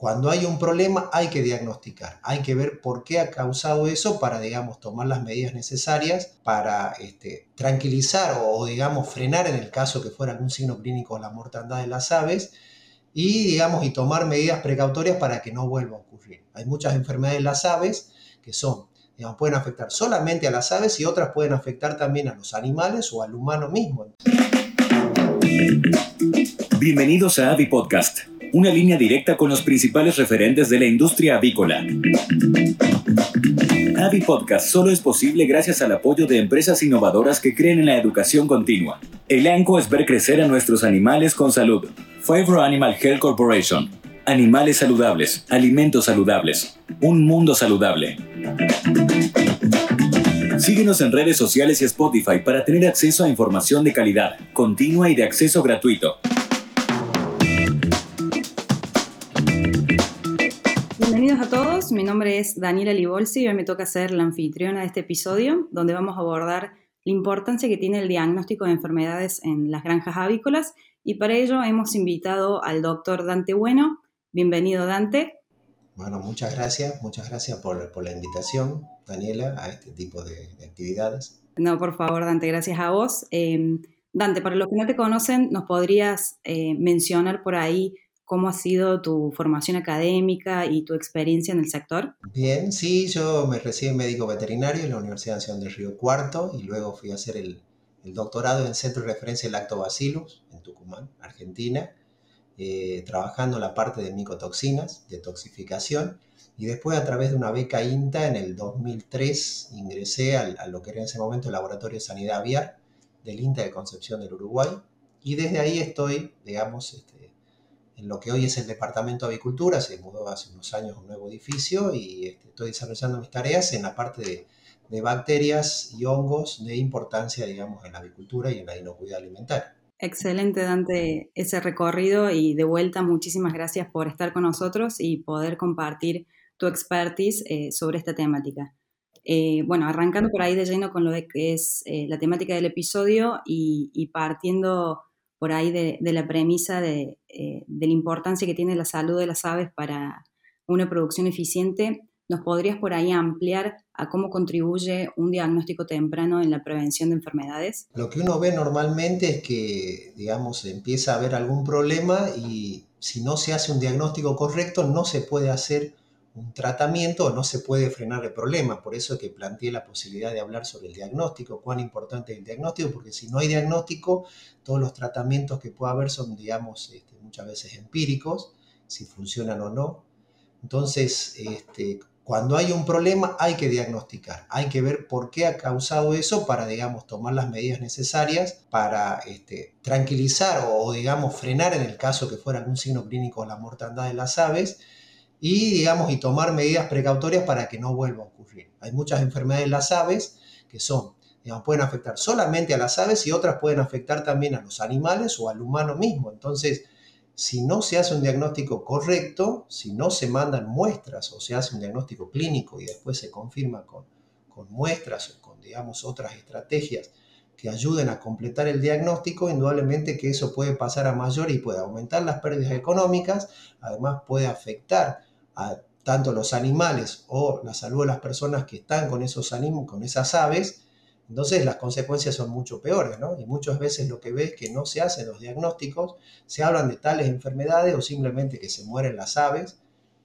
cuando hay un problema hay que diagnosticar, hay que ver por qué ha causado eso para, digamos, tomar las medidas necesarias para este, tranquilizar o, digamos, frenar en el caso que fuera algún signo clínico la mortandad de las aves y, digamos, y tomar medidas precautorias para que no vuelva a ocurrir. Hay muchas enfermedades de las aves que son, digamos, pueden afectar solamente a las aves y otras pueden afectar también a los animales o al humano mismo. Bienvenidos a Avi Podcast una línea directa con los principales referentes de la industria avícola. Avi Podcast solo es posible gracias al apoyo de empresas innovadoras que creen en la educación continua. El ANCO es ver crecer a nuestros animales con salud. Favor Animal Health Corporation. Animales saludables, alimentos saludables, un mundo saludable. Síguenos en redes sociales y Spotify para tener acceso a información de calidad, continua y de acceso gratuito. Bienvenidos a todos, mi nombre es Daniela Libolsi y hoy me toca ser la anfitriona de este episodio donde vamos a abordar la importancia que tiene el diagnóstico de enfermedades en las granjas avícolas y para ello hemos invitado al doctor Dante Bueno. Bienvenido Dante. Bueno, muchas gracias, muchas gracias por, la invitación, Daniela, a este tipo de, actividades. No, por favor, Dante, gracias a vos. Em, Dante, para los que no te conocen, ¿nos podrías eh, mencionar por ahí ¿Cómo ha sido tu formación académica y tu experiencia en el sector? Bien, sí, yo me recibí médico veterinario en la Universidad Nacional del Río Cuarto y luego fui a hacer el, doctorado en el Centro de Referencia de Lactobacillus en Tucumán, Argentina, eh, trabajando la parte de micotoxinas, de toxificación. Y después, a través de una beca INTA, en el 2003 ingresé a lo que era en ese momento el Laboratorio de Sanidad Aviar del INTA de Concepción del Uruguay. Y desde ahí estoy, digamos, este, en lo que hoy es el Departamento de Avicultura, se mudó hace unos años a un nuevo edificio y este, estoy desarrollando mis tareas en la parte de, bacterias y hongos de importancia, digamos, en la avicultura y en la inocuidad alimentaria. Excelente, Dante, ese recorrido y de vuelta, muchísimas gracias por estar con nosotros y poder compartir tu expertise eh, sobre esta temática. Eh, bueno, arrancando por ahí de lleno con lo que es eh, la temática del episodio y, partiendo por ahí de, la premisa eh, de, la importancia que tiene la salud de las aves para una producción eficiente, ¿nos podrías por ahí ampliar a cómo contribuye un diagnóstico temprano en la prevención de enfermedades? Lo que uno ve normalmente es que, digamos, empieza a haber algún problema y si no se hace un diagnóstico correcto, no se puede hacer un tratamiento no se puede frenar el problema. Por eso es que planteé la posibilidad de hablar sobre el diagnóstico, cuán importante es el diagnóstico, porque si no hay diagnóstico, todos los tratamientos que pueda haber son, digamos, este, muchas veces empíricos, si funcionan o no. Entonces, este, cuando hay un problema hay que diagnosticar, hay que ver por qué ha causado eso para, digamos, tomar las medidas necesarias para este, tranquilizar o, digamos, frenar en el caso que fuera algún signo clínico la mortandad de las aves y, digamos, y tomar medidas precautorias para que no vuelva a ocurrir. Hay muchas enfermedades de las aves que son, digamos, pueden afectar solamente a las aves y otras pueden afectar también a los animales o al humano mismo. Entonces, si no se hace un diagnóstico correcto, si no se mandan muestras o se hace un diagnóstico clínico y después se confirma con, con muestras o con, digamos, otras estrategias que ayuden a completar el diagnóstico, indudablemente que eso puede pasar a mayor y puede aumentar las pérdidas económicas, además puede afectar a tanto los animales o la salud de las personas que están con esos animales, con esas aves, entonces las consecuencias son mucho peores, ¿no? Y muchas veces lo que ves es que no se hacen los diagnósticos, se hablan de tales enfermedades o simplemente que se mueren las aves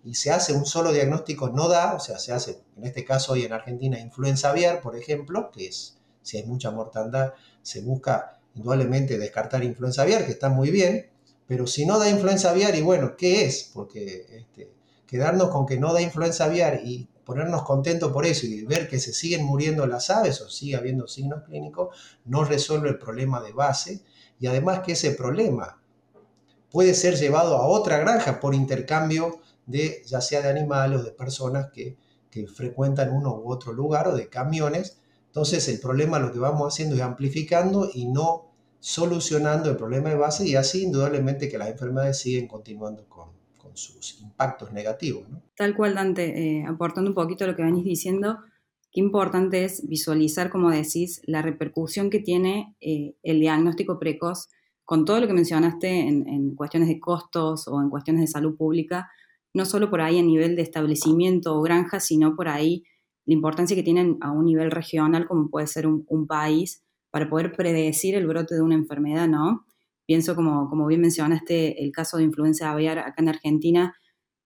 y se hace un solo diagnóstico, no da, o sea, se hace, en este caso hoy en Argentina, influenza aviar, por ejemplo, que es, si hay mucha mortandad, se busca indudablemente descartar influenza aviar, que está muy bien, pero si no da influenza aviar, y bueno, ¿qué es? Porque este, quedarnos con que no da influenza aviar y ponernos contentos por eso y ver que se siguen muriendo las aves o sigue habiendo signos clínicos, no resuelve el problema de base y además que ese problema puede ser llevado a otra granja por intercambio de ya sea de animales o de personas que, que frecuentan uno u otro lugar o de camiones. Entonces el problema lo que vamos haciendo es amplificando y no solucionando el problema de base y así indudablemente que las enfermedades siguen continuando con, sus impactos negativos. Tal cual, Dante, eh, aportando un poquito a lo que venís diciendo, qué importante es visualizar, como decís, la repercusión que tiene eh, el diagnóstico precoz con todo lo que mencionaste en, cuestiones de costos o en cuestiones de salud pública, no solo por ahí a nivel de establecimiento o granja, sino por ahí la importancia que tienen a un nivel regional como puede ser un, país para poder predecir el brote de una enfermedad, ¿no? Pienso como, como bien mencionaste el caso de influenza aviar acá en Argentina,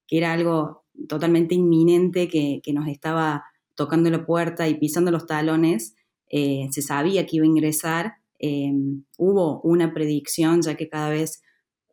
que era algo totalmente inminente que, nos estaba tocando la puerta y pisando los talones, eh, se sabía que iba a ingresar, eh, hubo una predicción ya que cada vez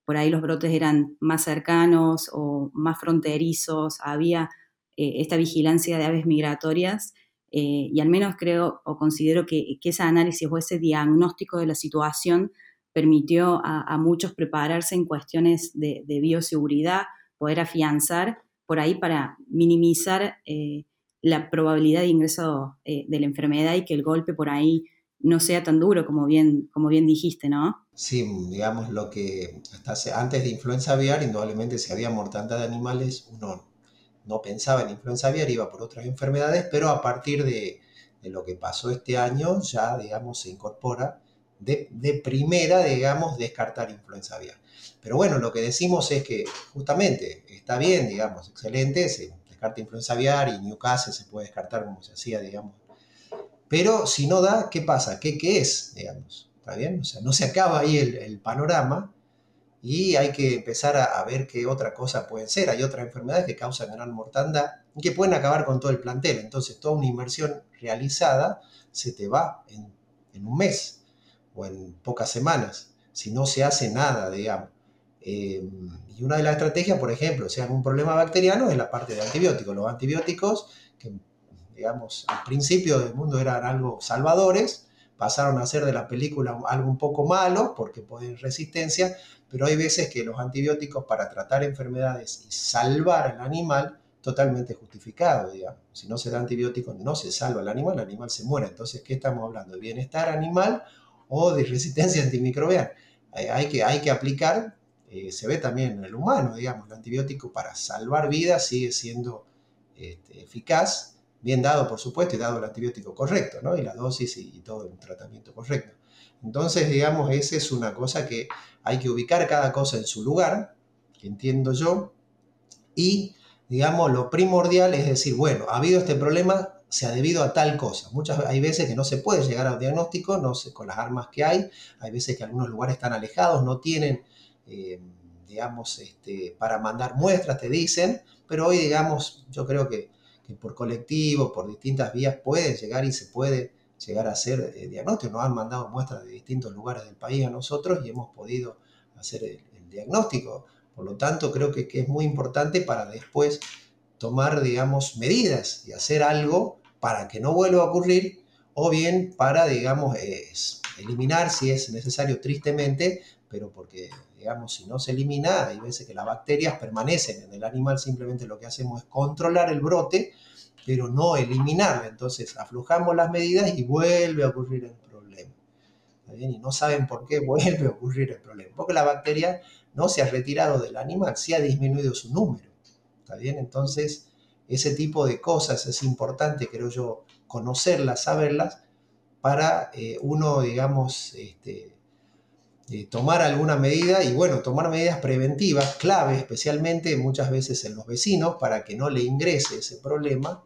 por ahí los brotes eran más cercanos o más fronterizos, había eh, esta vigilancia de aves migratorias y al menos creo o considero que, ese análisis o ese diagnóstico de la situación permitió a, muchos prepararse en cuestiones de, de bioseguridad, poder afianzar por ahí para minimizar eh, la probabilidad de ingreso eh, de la enfermedad y que el golpe por ahí no sea tan duro como bien, como bien dijiste, ¿no? Sí, digamos lo que hasta antes de influenza aviar, indudablemente si había mortandad de animales, uno no pensaba en influenza aviar, iba por otras enfermedades, pero a partir de, lo que pasó este año ya, digamos, se incorpora de, primera, digamos, descartar influenza aviar. Pero bueno, lo que decimos es que justamente está bien, digamos, excelente, se descarta influenza aviar y Newcastle se puede descartar como se hacía, digamos. Pero si no da, ¿qué pasa? ¿Qué, qué es, digamos? ¿Está bien? O sea, no se acaba ahí el, panorama y hay que empezar a, ver qué otra cosa pueden ser. Hay otras enfermedades que causan gran mortandad y que pueden acabar con todo el plantel. Entonces, toda una inversión realizada se te va en un mes o en pocas semanas si no se hace nada, digamos. Eh, y una de las estrategias, por ejemplo, si hay un problema bacteriano, es la parte de antibióticos. Los antibióticos, que digamos, al principio del mundo eran algo salvadores, pasaron a ser de la película algo un poco malo porque pueden resistencia, pero hay veces que los antibióticos para tratar enfermedades y salvar al animal, totalmente justificado, digamos. Si no se da antibiótico, no se salva al animal, el animal se muere. Entonces, ¿qué estamos hablando? ¿De bienestar animal o de resistencia antimicrobiana? Hay que, hay que aplicar eh, se ve también en el humano, digamos, el antibiótico para salvar vidas sigue siendo este, eficaz, bien dado por supuesto y dado el antibiótico correcto, ¿no? Y la dosis y, todo el tratamiento correcto. Entonces, digamos, esa es una cosa que hay que ubicar cada cosa en su lugar, que entiendo yo, y, digamos, lo primordial es decir, bueno, ha habido este problema, se ha debido a tal cosa. Muchas hay veces que no se puede llegar al diagnóstico, no sé, con las armas que hay, hay veces que algunos lugares están alejados, no tienen eh, digamos, este, para mandar muestras, te dicen, pero hoy, digamos, yo creo que, por colectivo, por distintas vías, puede llegar y se puede llegar a hacer eh, diagnóstico. Nos han mandado muestras de distintos lugares del país a nosotros y hemos podido hacer el, diagnóstico. Por lo tanto, creo que, es muy importante para después tomar, digamos, medidas y hacer algo para que no vuelva a ocurrir o bien para, digamos, eliminar, si es necesario, tristemente, pero porque digamos, si no se elimina, hay veces que las bacterias permanecen en el animal, simplemente lo que hacemos es controlar el brote, pero no eliminarlo. Entonces aflojamos las medidas y vuelve a ocurrir el problema. Y no saben por qué vuelve a ocurrir el problema. Porque la bacteria no se ha retirado del animal, sí ha disminuido su número. ¿Está bien? Entonces, ese tipo de cosas es importante, creo yo, conocerlas, saberlas, para eh, uno, digamos, este, tomar alguna medida y bueno, tomar medidas preventivas, clave especialmente muchas veces en los vecinos para que no le ingrese ese problema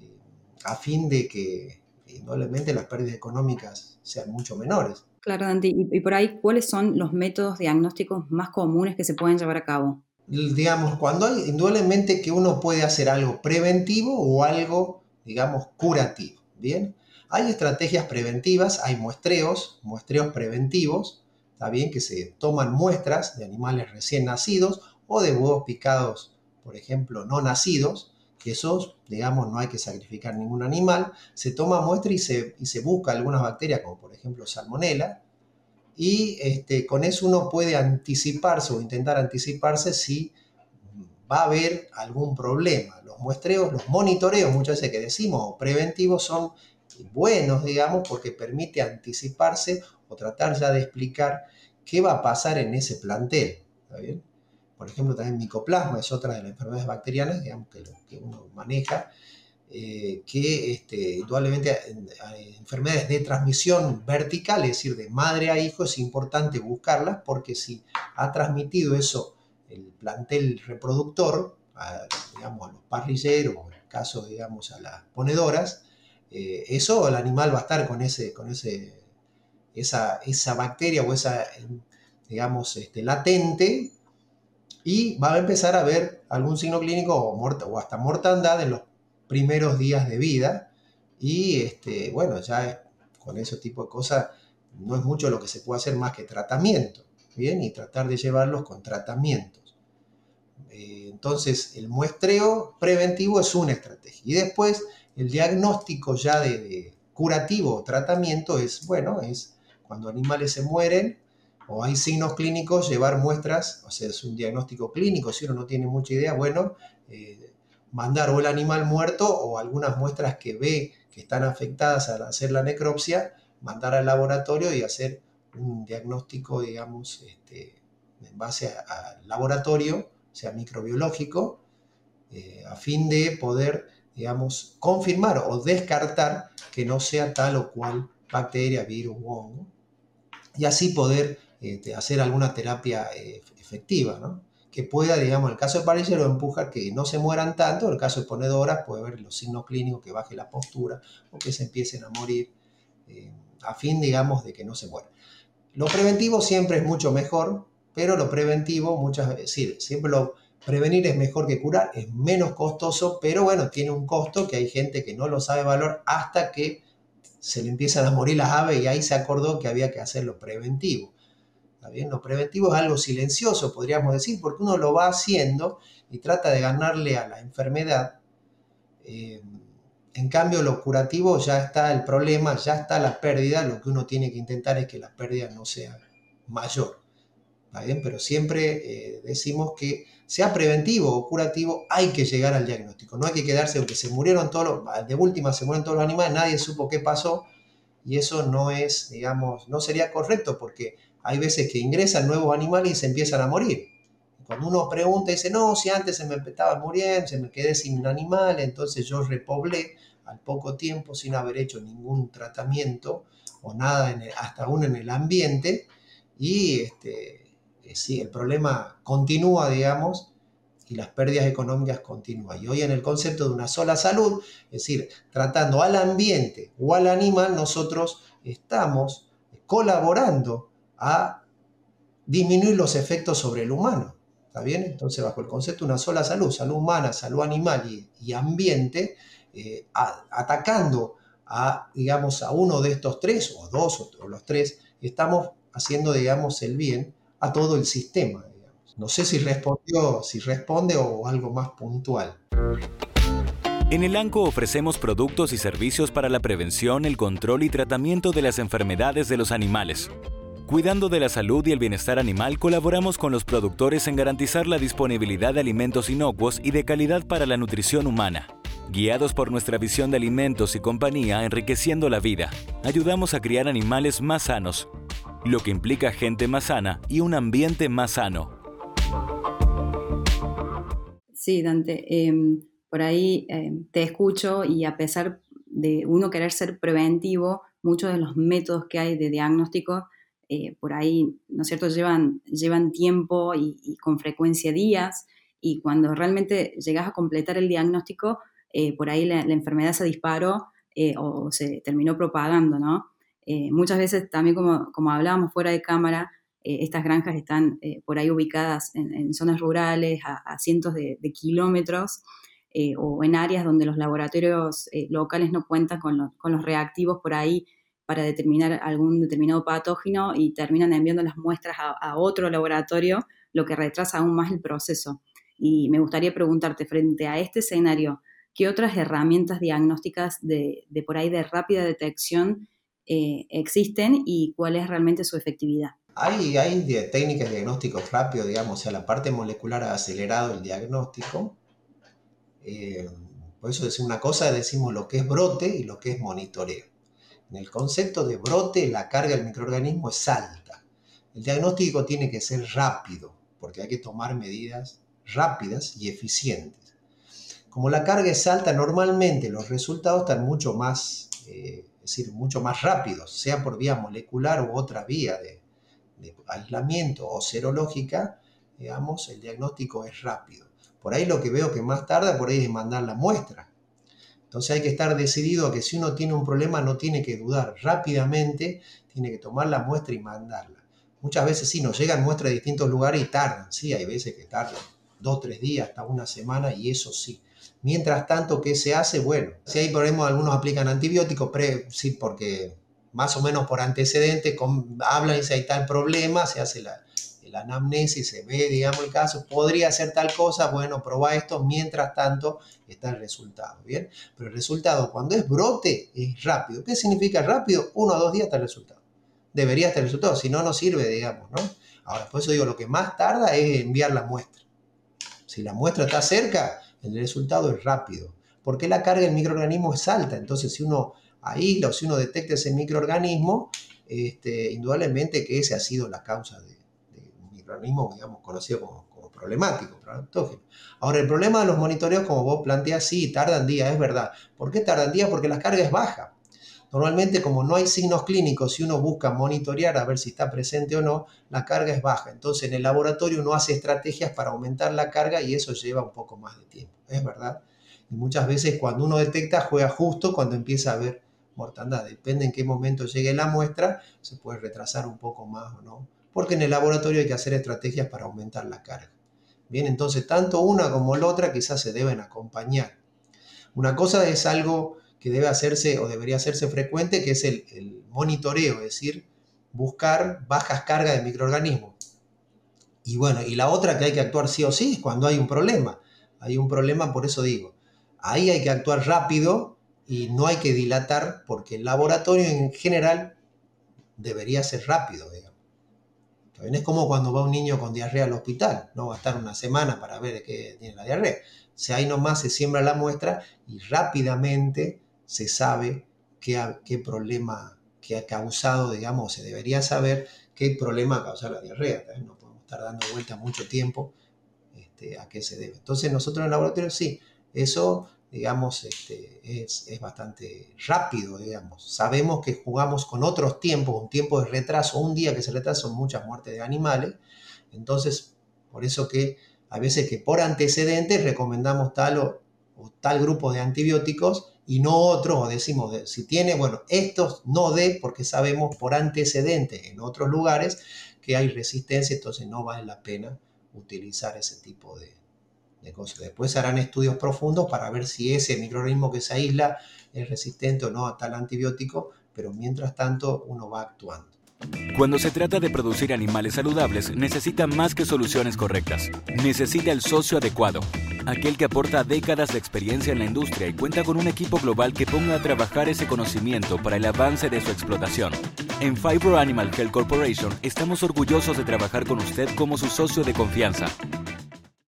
eh, a fin de que indudablemente las pérdidas económicas sean mucho menores. Claro, Dante, y, por ahí, ¿cuáles son los métodos diagnósticos más comunes que se pueden llevar a cabo? Digamos, cuando hay indudablemente que uno puede hacer algo preventivo o algo, digamos, curativo, ¿bien? Hay estrategias preventivas, hay muestreos, muestreos preventivos, Está bien que se toman muestras de animales recién nacidos o de huevos picados, por ejemplo, no nacidos, que esos, digamos, no hay que sacrificar ningún animal. Se toma muestra y se, y se busca algunas bacterias, como por ejemplo salmonela, y este, con eso uno puede anticiparse o intentar anticiparse si va a haber algún problema. Los muestreos, los monitoreos, muchas veces que decimos, preventivos, son buenos, digamos, porque permite anticiparse o tratar ya de explicar qué va a pasar en ese plantel. ¿Está bien? Por ejemplo, también micoplasma es otra de las enfermedades bacterianas digamos, que, que uno maneja, eh, que este, indudablemente enfermedades de transmisión vertical, es decir, de madre a hijo, es importante buscarlas porque si ha transmitido eso el plantel reproductor, a, digamos, a los parrilleros, en el caso, digamos, a las ponedoras, eh, eso el animal va a estar con, ese, con ese, esa, esa bacteria o esa, digamos, este, latente y va a empezar a ver algún signo clínico o, o hasta mortandad en los primeros días de vida. Y este, bueno, ya con ese tipo de cosas no es mucho lo que se puede hacer más que tratamiento, ¿bien? Y tratar de llevarlos con tratamientos. Eh, entonces, el muestreo preventivo es una estrategia. Y después, el diagnóstico ya de, curativo o tratamiento es, bueno, es cuando animales se mueren o hay signos clínicos, llevar muestras, o sea, es un diagnóstico clínico, si uno no tiene mucha idea, bueno, eh, mandar o el animal muerto o algunas muestras que ve que están afectadas al hacer la necropsia, mandar al laboratorio y hacer un diagnóstico, digamos, este, en base al laboratorio, sea microbiológico, eh, a fin de poder, digamos, confirmar o descartar que no sea tal o cual bacteria, virus o hongo, y así poder este, hacer alguna terapia eh, efectiva, ¿no? Que pueda, digamos, en el caso de parrillero empujar que no se mueran tanto, en el caso de ponedoras puede ver los signos clínicos, que baje la postura o que se empiecen a morir, eh, a fin, digamos, de que no se mueran. Lo preventivo siempre es mucho mejor, pero lo preventivo muchas veces, sí, siempre lo prevenir es mejor que curar, es menos costoso, pero bueno, tiene un costo que hay gente que no lo sabe valorar hasta que se le empiezan a morir las aves y ahí se acordó que había que hacerlo preventivo. Lo preventivo es algo silencioso, podríamos decir, porque uno lo va haciendo y trata de ganarle a la enfermedad. Eh, en cambio, lo curativo ya está el problema, ya está la pérdida, lo que uno tiene que intentar es que la pérdida no sea mayor. Pero siempre eh, decimos que sea preventivo o curativo, hay que llegar al diagnóstico. No hay que quedarse, aunque se murieron todos los, de última se mueren todos los animales, nadie supo qué pasó, y eso no es, digamos, no sería correcto porque hay veces que ingresan nuevos animales y se empiezan a morir. Cuando uno pregunta, dice, no, si antes se me estaba muriendo, se me quedé sin animal, entonces yo repoblé al poco tiempo sin haber hecho ningún tratamiento o nada, hasta aún en el ambiente, y este, eh, sí, el problema continúa, digamos, y las pérdidas económicas continúan. Y hoy en el concepto de una sola salud, es decir, tratando al ambiente o al animal, nosotros estamos colaborando a disminuir los efectos sobre el humano. ¿Está bien? Entonces, bajo el concepto de una sola salud, salud humana, salud animal y, ambiente, eh, atacando a, digamos, a uno de estos tres, o dos, o, los tres, estamos haciendo, digamos, el bien a todo el sistema. No sé si respondió, si responde o algo más puntual. En el ANCO ofrecemos productos y servicios para la prevención, el control y tratamiento de las enfermedades de los animales. Cuidando de la salud y el bienestar animal, colaboramos con los productores en garantizar la disponibilidad de alimentos inocuos y de calidad para la nutrición humana. Guiados por nuestra visión de alimentos y compañía enriqueciendo la vida, ayudamos a criar animales más sanos, lo que implica gente más sana y un ambiente más sano. Sí, Dante, em, por ahí em, te escucho y a pesar de uno querer ser preventivo, muchos de los métodos que hay de diagnóstico eh, por ahí, ¿no es cierto?, llevan, llevan tiempo y, con frecuencia días, y cuando realmente llegas a completar el diagnóstico, eh, por ahí la, enfermedad se disparó eh, o, se terminó propagando, ¿no? muchas veces también, como, como hablábamos fuera de cámara, estas granjas están por ahí ubicadas en, zonas rurales a, cientos de, kilómetros o en áreas donde los laboratorios locales no cuentan con, con los reactivos por ahí para determinar algún determinado patógeno y terminan enviando las muestras a, otro laboratorio, lo que retrasa aún más el proceso. Y me gustaría preguntarte, frente a este escenario, ¿qué otras herramientas diagnósticas de, por ahí de rápida detección eh, existen y cuál es realmente su efectividad? Hay, hay técnicas de diagnóstico rápido, digamos, o sea, la parte molecular ha acelerado el diagnóstico. Eh, por eso decimos una cosa, decimos lo que es brote y lo que es monitoreo. En el concepto de brote, la carga del microorganismo es alta. El diagnóstico tiene que ser rápido, porque hay que tomar medidas rápidas y eficientes. Como la carga es alta, normalmente los resultados están mucho más, eh, es decir, mucho más rápidos, sea por vía molecular u otra vía de, aislamiento o serológica, digamos, el diagnóstico es rápido. Por ahí lo que veo que más tarda, por ahí es mandar la muestra. Entonces hay que estar decidido a que si uno tiene un problema no tiene que dudar, rápidamente tiene que tomar la muestra y mandarla. Muchas veces sí, nos llegan muestras de distintos lugares y tardan, sí, hay veces que tardan dos, tres días, hasta una semana y eso sí. Mientras tanto, ¿qué se hace? Bueno, si hay problemas, algunos aplican antibióticos, sí, porque más o menos por antecedente hablan y si hay tal problema, se hace la, anamnesis, se ve, digamos, el caso, podría ser tal cosa, bueno, prueba esto, mientras tanto está el resultado, ¿bien? Pero el resultado, cuando es brote, es rápido. ¿Qué significa rápido? Uno o dos días está el resultado. Debería estar el resultado, si no, no sirve, digamos, ¿no? Ahora, por eso digo, lo que más tarda es enviar la muestra. Si la muestra está cerca, el resultado es rápido. Porque la carga del microorganismo es alta, entonces si uno aísla o si uno detecta ese microorganismo, este, indudablemente que ese ha sido la causa de, microorganismo, digamos, conocido como, problemático, Ahora, el problema de los monitoreos, como vos planteas, sí, tardan días, es verdad. ¿Por qué tardan días? Porque la carga es baja. Normalmente, como no hay signos clínicos, si uno busca monitorear a ver si está presente o no, la carga es baja. Entonces, en el laboratorio uno hace estrategias para aumentar la carga y eso lleva un poco más de tiempo, es verdad. Y muchas veces cuando uno detecta, juega justo cuando empieza a ver mortandad. Depende en qué momento llegue la muestra, se puede retrasar un poco más o no, porque en el laboratorio hay que hacer estrategias para aumentar la carga. Bien, entonces tanto una como la otra quizás se deben acompañar. Una cosa es algo que debe hacerse o debería hacerse frecuente, que es el, monitoreo, es decir, buscar bajas cargas de microorganismos. Y bueno, y la otra que hay que actuar sí o sí es cuando hay un problema. Hay un problema, por eso digo, ahí hay que actuar rápido y no hay que dilatar porque el laboratorio en general debería ser rápido, digamos. Es como cuando va un niño con diarrea al hospital, no va a estar una semana para ver qué tiene la diarrea. O ahí nomás se siembra la muestra y rápidamente se sabe qué, problema que ha causado, digamos, se debería saber qué problema ha causado la diarrea. No podemos estar dando vuelta mucho tiempo este, a qué se debe. Entonces nosotros en el laboratorio sí, eso digamos, este, es, bastante rápido, digamos. Sabemos que jugamos con otros tiempos, un tiempo de retraso, un día que se retrasa son muchas muertes de animales, entonces, por eso que a veces que por antecedentes recomendamos tal o, tal grupo de antibióticos y no otros, o decimos, si tiene, bueno, estos no de, porque sabemos por antecedentes en otros lugares que hay resistencia, entonces no vale la pena utilizar ese tipo de, Después harán estudios profundos para ver si ese microorganismo que se aísla es resistente o no a tal antibiótico, pero mientras tanto uno va actuando. Cuando se trata de producir animales saludables, necesita más que soluciones correctas. Necesita el socio adecuado, aquel que aporta décadas de experiencia en la industria y cuenta con un equipo global que ponga a trabajar ese conocimiento para el avance de su explotación. En Fibro Animal Health Corporation estamos orgullosos de trabajar con usted como su socio de confianza.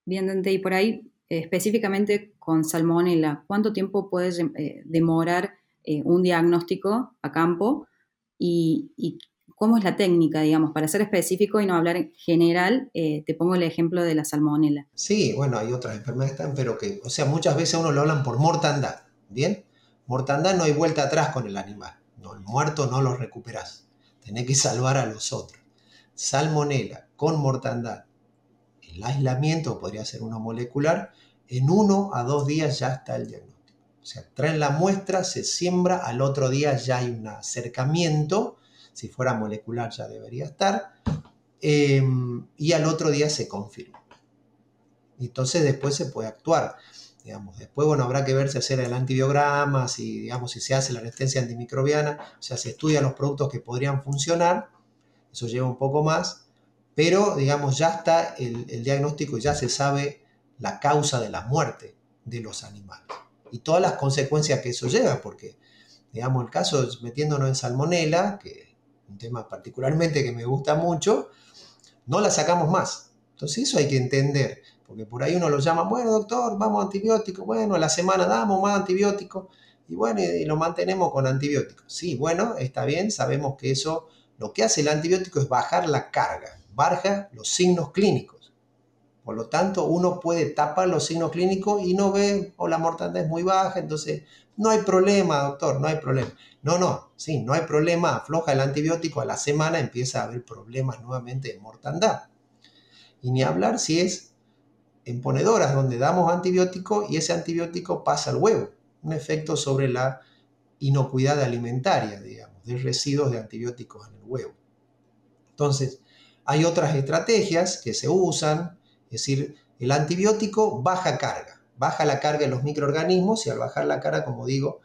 Bien, Dante, y por ahí eh, específicamente con salmonella, ¿cuánto tiempo puede eh, demorar eh, un diagnóstico a campo? Y, cómo es la técnica, digamos, para ser específico y no hablar en general, te pongo el ejemplo de la salmonella. Sí, bueno, hay otras enfermedades pero que, o sea, muchas veces uno lo hablan por mortandad, ¿bien? Mortandad no hay vuelta atrás con el animal, no, el muerto no lo recuperas, tenés que salvar a los otros. Salmonella con mortandad el aislamiento podría ser uno molecular, en uno a dos días ya está el diagnóstico. O sea, traen la muestra, se siembra, al otro día ya hay un acercamiento, si fuera molecular ya debería estar, em, y al otro día se confirma. Entonces después se puede actuar. Digamos, después, bueno, habrá que ver si hacer el antibiograma, si, digamos, si se hace la resistencia antimicrobiana, o sea, se estudian los productos que podrían funcionar, eso lleva un poco más, pero digamos ya está el, diagnóstico y ya se sabe la causa de la muerte de los animales y todas las consecuencias que eso lleva, porque digamos el caso metiéndonos en salmonela, que es un tema particularmente que me gusta mucho, no la sacamos más. Entonces eso hay que entender, porque por ahí uno lo llama, bueno doctor, vamos a antibiótico, bueno, a la semana damos más antibiótico, y bueno, y lo mantenemos con antibióticos. Sí, bueno, está bien, sabemos que eso, lo que hace el antibiótico es bajar la carga, baja los signos clínicos. Por lo tanto, uno puede tapar los signos clínicos y no ve, o la mortandad es muy baja, entonces no hay problema, doctor, no hay problema. No, no, sí, no hay problema, afloja el antibiótico, a la semana empieza a haber problemas nuevamente de mortandad. Y ni hablar si es en ponedoras donde damos antibiótico y ese antibiótico pasa al huevo. Un efecto sobre la inocuidad alimentaria, digamos, de residuos de antibióticos en el huevo. Entonces, hay otras estrategias que se usan, es decir, el antibiótico baja carga, baja la carga de los microorganismos y al bajar la carga, como digo,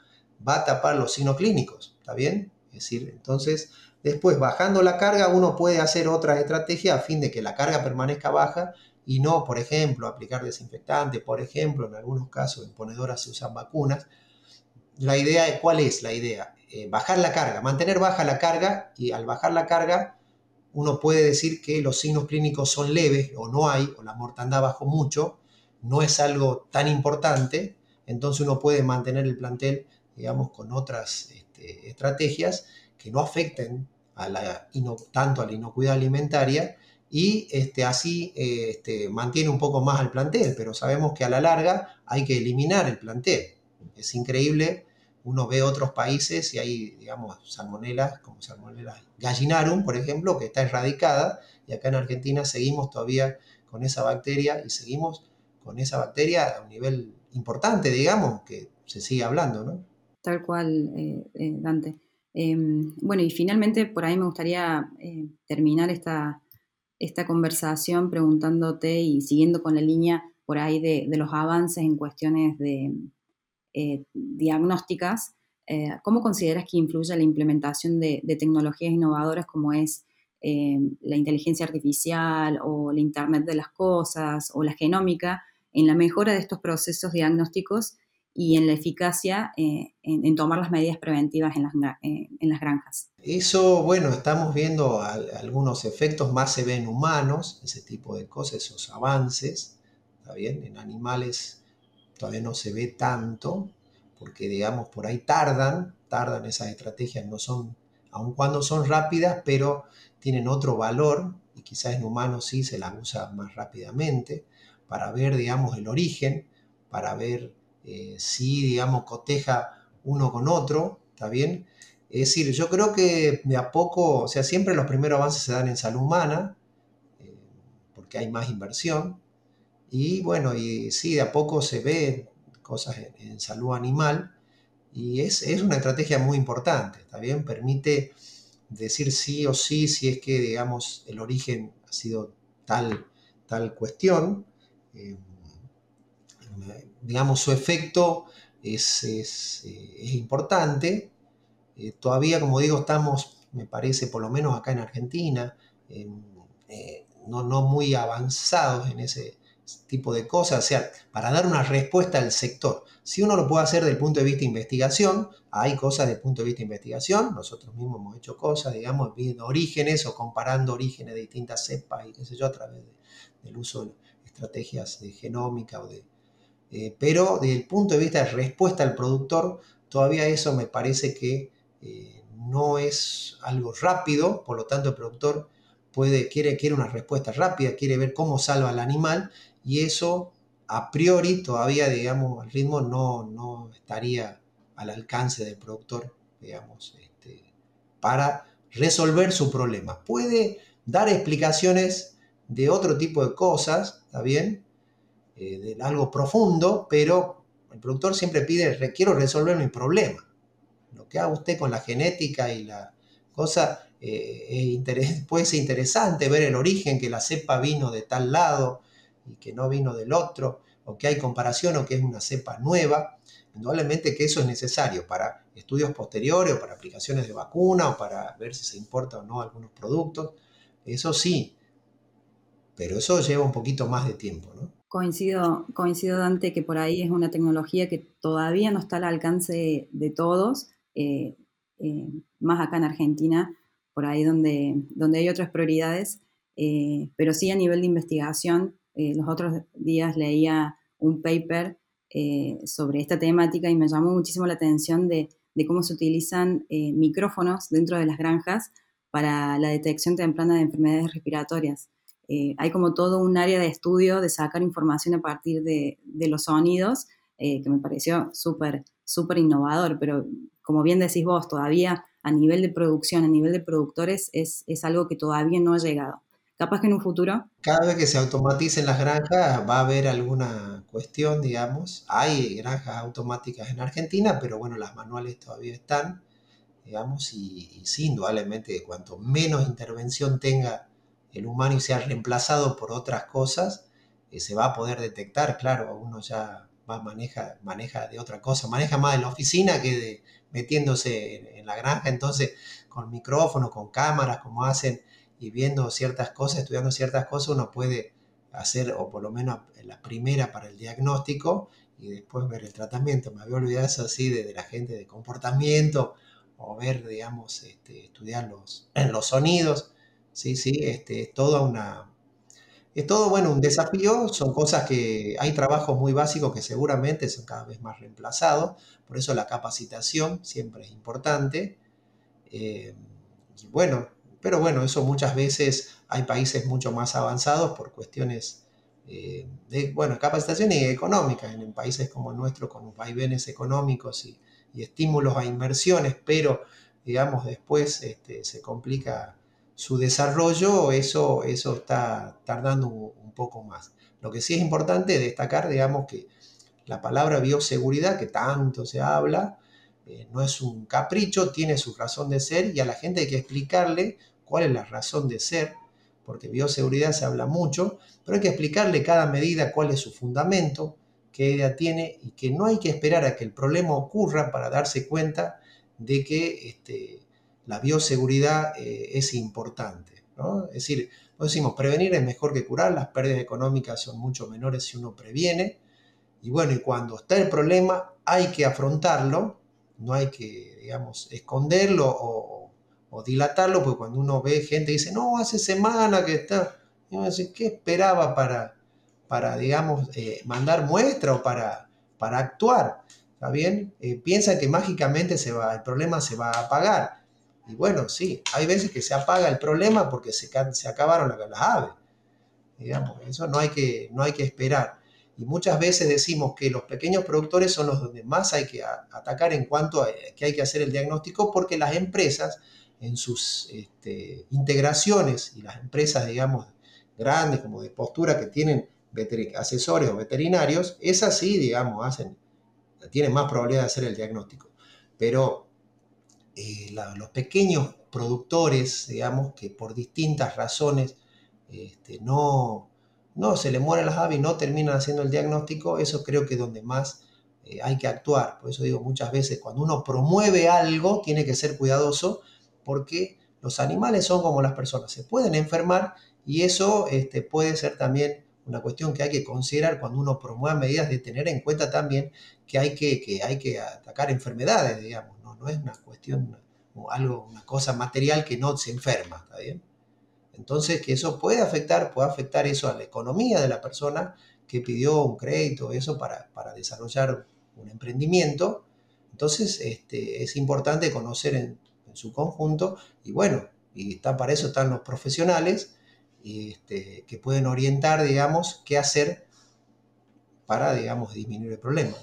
va a tapar los signos clínicos, ¿está bien? Es decir, entonces, después bajando la carga, uno puede hacer otra estrategia a fin de que la carga permanezca baja y no, por ejemplo, aplicar desinfectante, por ejemplo, en algunos casos en ponedoras se usan vacunas. La idea, ¿cuál es la idea? Eh, bajar la carga, mantener baja la carga y al bajar la carga uno puede decir que los signos clínicos son leves o no hay, o la mortandad bajó mucho, no es algo tan importante, entonces uno puede mantener el plantel, digamos, con otras este, estrategias que no afecten a la, tanto a la inocuidad alimentaria y este, así eh, este, mantiene un poco más al plantel, pero sabemos que a la larga hay que eliminar el plantel. Es increíble, uno ve otros países y hay, digamos, salmonelas, como salmonella gallinarum, por ejemplo, que está erradicada, y acá en Argentina seguimos todavía con esa bacteria y seguimos con esa bacteria a un nivel importante, digamos, que se sigue hablando, ¿no? Tal cual, eh, eh, Dante. Em, bueno, y finalmente por ahí me gustaría terminar esta, esta conversación preguntándote y siguiendo con la línea por ahí de, los avances en cuestiones de eh, diagnósticas, eh, ¿cómo consideras que influye la implementación de, tecnologías innovadoras como es eh, la inteligencia artificial o la Internet de las Cosas o la genómica en la mejora de estos procesos diagnósticos y en la eficacia en, tomar las medidas preventivas en las, en las granjas. Eso, bueno, estamos viendo algunos efectos, más se ven humanos, ese tipo de cosas, esos avances, ¿está bien? En animales todavía no se ve tanto, porque digamos, por ahí tardan, tardan esas estrategias, no son, aun cuando son rápidas, pero tienen otro valor, y quizás en humanos sí se las usa más rápidamente, para ver, digamos, el origen, para ver eh, si, digamos, coteja uno con otro, ¿está bien? Es decir, yo creo que de a poco, o sea, siempre los primeros avances se dan en salud humana, eh, porque hay más inversión, y bueno, y sí, de a poco se ven cosas en, salud animal, y es, es, una estrategia muy importante, ¿está bien? Permite decir sí o sí si es que, digamos, el origen ha sido tal, tal cuestión. Eh, digamos, su efecto es, eh, importante. Eh, todavía, como digo, estamos, me parece, por lo menos acá en Argentina, no, no, muy avanzados en ese tipo de cosas, o sea, para dar una respuesta al sector. Si uno lo puede hacer desde el punto de vista de investigación, hay cosas desde el punto de vista de investigación, nosotros mismos hemos hecho cosas, digamos, viendo orígenes o comparando orígenes de distintas cepas y qué sé yo, a través del uso de estrategias de genómica o de, eh, pero desde el punto de vista de respuesta al productor, todavía eso me parece que eh, no es algo rápido, por lo tanto el productor puede, quiere, quiere una respuesta rápida, quiere ver cómo salva al animal y eso a priori todavía, digamos, al ritmo no, no estaría al alcance del productor, digamos, este, para resolver su problema. Puede dar explicaciones de otro tipo de cosas, ¿está bien? Eh, de algo profundo, pero el productor siempre pide, quiero resolver mi problema. Lo que haga usted con la genética y la cosa, eh, puede ser interesante ver el origen, que la cepa vino de tal lado y que no vino del otro, o que hay comparación o que es una cepa nueva. Indudablemente que eso es necesario para estudios posteriores o para aplicaciones de vacuna o para ver si se importa o no algunos productos. Eso sí, pero eso lleva un poquito más de tiempo, ¿no? Coincido, coincido, Dante, que por ahí es una tecnología que todavía no está al alcance de todos, eh, eh, más acá en Argentina, por ahí donde, donde hay otras prioridades, eh, pero sí a nivel de investigación. Los otros días leía un paper sobre esta temática y me llamó muchísimo la atención de, de cómo se utilizan micrófonos dentro de las granjas para la detección temprana de enfermedades respiratorias. Eh, hay como todo un área de estudio de sacar información a partir de, los sonidos, eh, que me pareció súper, súper innovador, pero como bien decís vos, todavía a nivel de producción, a nivel de productores, es, algo que todavía no ha llegado. Capaz que en un futuro. Cada vez que se automaticen las granjas va a haber alguna cuestión, digamos. Hay granjas automáticas en Argentina, pero bueno, las manuales todavía están, digamos, y, sí, indudablemente cuanto menos intervención tenga el humano y sea reemplazado por otras cosas, eh, se va a poder detectar, claro, uno ya maneja, maneja de otra cosa, maneja más de la oficina que de metiéndose en la granja, entonces con micrófono, con cámaras, como hacen y viendo ciertas cosas, estudiando ciertas cosas, uno puede hacer, o por lo menos la primera para el diagnóstico y después ver el tratamiento. Me había olvidado eso así de, la gente de comportamiento o ver, digamos, este, estudiar los, los sonidos. Sí, sí, este, es toda una... Es todo, bueno, un desafío, son cosas que hay trabajos muy básicos que seguramente son cada vez más reemplazados, por eso la capacitación siempre es importante. Eh, y bueno, pero bueno, eso muchas veces hay países mucho más avanzados por cuestiones eh, de, bueno, capacitación y económicas, en, países como el nuestro, con vaivenes económicos y, estímulos a inversiones, pero digamos después este, se complica su desarrollo, eso, eso está tardando un, poco más. Lo que sí es importante destacar, digamos, que la palabra bioseguridad, que tanto se habla, eh, no es un capricho, tiene su razón de ser y a la gente hay que explicarle cuál es la razón de ser, porque bioseguridad se habla mucho, pero hay que explicarle cada medida cuál es su fundamento, qué idea tiene y que no hay que esperar a que el problema ocurra para darse cuenta de que este, la bioseguridad eh, es importante. Es decir, decimos, prevenir es mejor que curar, las pérdidas económicas son mucho menores si uno previene, y bueno, y cuando está el problema hay que afrontarlo no hay que, digamos, esconderlo o, dilatarlo, porque cuando uno ve gente dice, no, hace semana que está, ¿qué esperaba para, para digamos, eh, mandar muestra o para, para actuar? ¿Está bien? Eh, piensa que mágicamente se va, el problema se va a apagar. Y bueno, sí, hay veces que se apaga el problema porque se, se acabaron las, aves. Digamos, eso no hay que, no hay que esperar. Y muchas veces decimos que los pequeños productores son los donde más hay que atacar en cuanto a que hay que hacer el diagnóstico, porque las empresas en sus este, integraciones y las empresas, digamos, grandes como de postura que tienen asesores o veterinarios, esas sí, digamos, hacen, tienen más probabilidad de hacer el diagnóstico. Pero eh, los pequeños productores, digamos, que por distintas razones este, no, no, se le mueren las aves y no terminan haciendo el diagnóstico, eso creo que es donde más eh, hay que actuar. Por eso digo muchas veces, cuando uno promueve algo, tiene que ser cuidadoso porque los animales son como las personas, se pueden enfermar y eso este, puede ser también una cuestión que hay que considerar cuando uno promueve medidas de tener en cuenta también que hay que, que hay que atacar enfermedades, digamos, no, no es una cuestión, algo, una cosa material que no se enferma, ¿está bien? Entonces, que eso puede afectar, puede afectar eso a la economía de la persona que pidió un crédito, eso para, desarrollar un emprendimiento. Entonces, este, es importante conocer en, su conjunto y bueno, y está, para eso están los profesionales este, que pueden orientar, digamos, qué hacer para, digamos, disminuir el problema.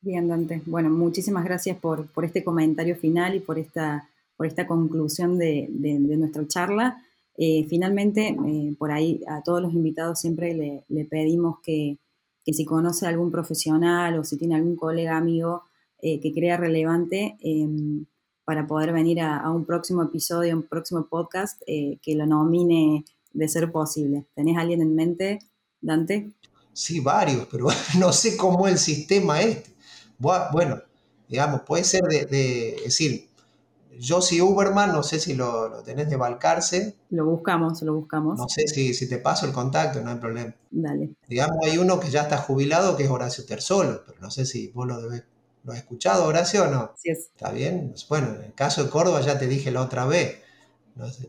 Bien, Dante. Bueno, muchísimas gracias por, este comentario final y por esta, por esta conclusión de nuestra charla. Eh, finalmente, eh, por ahí a todos los invitados siempre le, pedimos que, si conoce a algún profesional o si tiene algún colega amigo eh, que crea relevante em, para poder venir a, un próximo episodio, un próximo podcast, que lo nomine de ser posible. ¿Tenés alguien en mente, Dante? Sí, varios, pero no sé cómo el sistema este. Bueno, digamos, puede ser de decir, Josie Uberman, no sé si lo, tenés de Balcarce. Lo buscamos, lo buscamos. No sé si, si te paso el contacto, no hay problema. Dale. Digamos, hay uno que ya está jubilado, que es Horacio Terzolo, pero no sé si vos lo, debes, lo has escuchado, Horacio, o no. Sí es. ¿Está bien? Bueno, en el caso de Córdoba ya te dije la otra vez.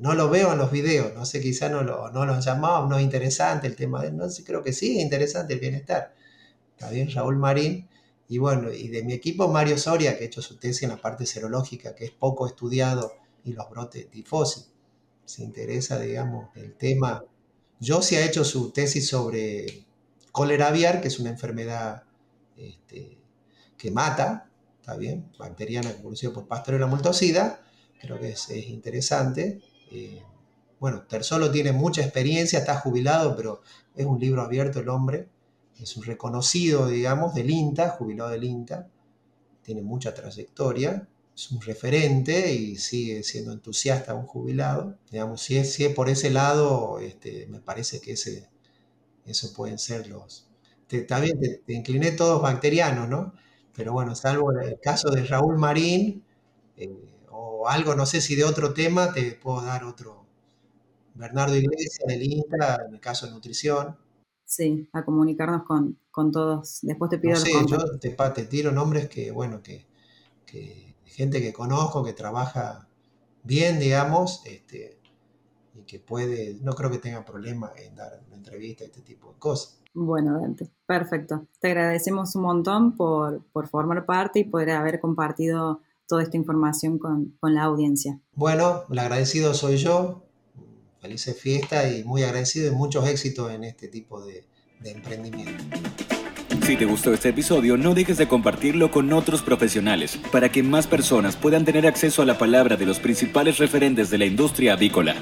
No, lo veo en los videos, no sé, quizá no lo, no lo han llamado, no es interesante el tema de no sé, creo que sí, es interesante el bienestar. Está bien, Raúl Marín y bueno, y de mi equipo Mario Soria, que ha hecho su tesis en la parte serológica, que es poco estudiado, y los brotes de tifosis. Se interesa, digamos, el tema. Yo sí ha hecho su tesis sobre cólera aviar, que es una enfermedad este, que mata, está bien, bacteriana producida por la multocida, creo que es, interesante. Eh, bueno, Tersolo tiene mucha experiencia, está jubilado, pero es un libro abierto el hombre, es un reconocido, digamos, del INTA, jubilado del INTA, tiene mucha trayectoria, es un referente y sigue siendo entusiasta un jubilado. Digamos, si es, si es por ese lado, este, me parece que ese, eso pueden ser los... bien, te, incliné todos bacterianos, ¿no? Pero bueno, salvo el caso de Raúl Marín, eh, o algo, no sé si de otro tema, te puedo dar otro. Bernardo Iglesias del INTA, en el caso de nutrición. Sí, a comunicarnos con, con todos. Después te pido no sé, yo te, te, tiro nombres que, bueno, que, que, gente que conozco, que trabaja bien, digamos, este, y que puede, no creo que tenga problema en dar una entrevista, este tipo de cosas. Bueno, Dante, perfecto. Te agradecemos un montón por, por formar parte y poder haber compartido toda esta información con, con, la audiencia. Bueno, el agradecido soy yo. Felices fiesta y muy agradecido y muchos éxitos en este tipo de emprendimiento. Si te gustó este episodio, no dejes de compartirlo con otros profesionales para que más personas puedan tener acceso a la palabra de los principales referentes de la industria avícola.